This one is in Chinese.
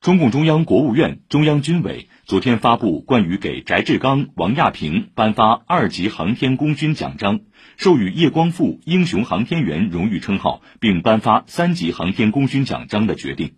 中共中央国务院中央军委昨天发布关于给翟志刚王亚平颁发二级航天功勋奖章授予叶光富英雄航天员荣誉称号并颁发三级航天功勋奖章的决定。